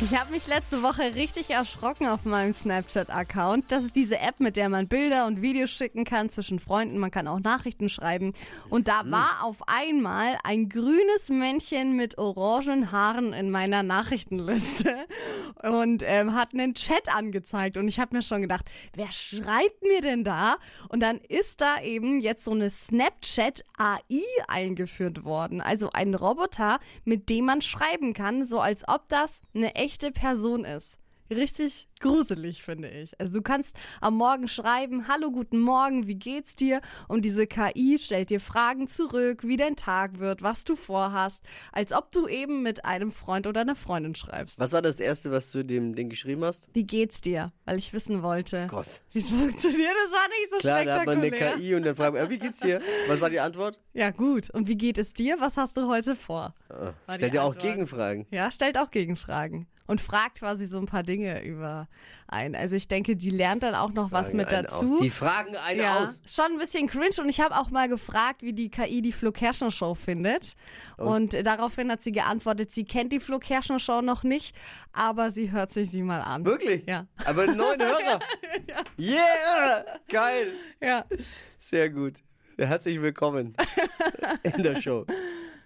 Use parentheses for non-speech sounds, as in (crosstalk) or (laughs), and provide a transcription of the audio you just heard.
Ich habe mich letzte Woche richtig erschrocken auf meinem Snapchat-Account. Das ist diese App, mit der man Bilder und Videos schicken kann zwischen Freunden. Man kann auch Nachrichten schreiben. Und da war auf einmal ein grünes Männchen mit orangen Haaren in meiner Nachrichtenliste (laughs) und ähm, hat einen Chat angezeigt. Und ich habe mir schon gedacht, wer schreibt mir denn da? Und dann ist da eben jetzt so eine Snapchat-AI eingeführt worden. Also ein Roboter, mit dem man schreiben kann, so als ob das eine echte Person ist. Richtig gruselig, finde ich. Also du kannst am Morgen schreiben, hallo, guten Morgen, wie geht's dir? Und diese KI stellt dir Fragen zurück, wie dein Tag wird, was du vorhast, als ob du eben mit einem Freund oder einer Freundin schreibst. Was war das Erste, was du dem Ding geschrieben hast? Wie geht's dir? Weil ich wissen wollte, Gott. wie es funktioniert. Das war nicht so Klar, da hat man eine spektakulär. KI und dann fragt man, äh, wie geht's dir? Was war die Antwort? Ja, gut. Und wie geht es dir? Was hast du heute vor? Die Stellt dir auch. Gegenfragen. Ja, stellt auch Gegenfragen. Und fragt quasi so ein paar Dinge über ein. Also ich denke, die lernt dann auch noch was Fragen mit einen dazu. Aus. Die fragen einen ja, aus. schon ein bisschen cringe und ich habe auch mal gefragt, wie die KI die Flo Kerschner Show findet. Und äh, daraufhin hat sie geantwortet, sie kennt die Flo Kerschner Show noch nicht, aber sie hört sich sie mal an. Wirklich? Ja. Aber einen neuen (laughs) Hörer. Yeah! Geil. Ja. Sehr gut. Herzlich willkommen (laughs) in der Show.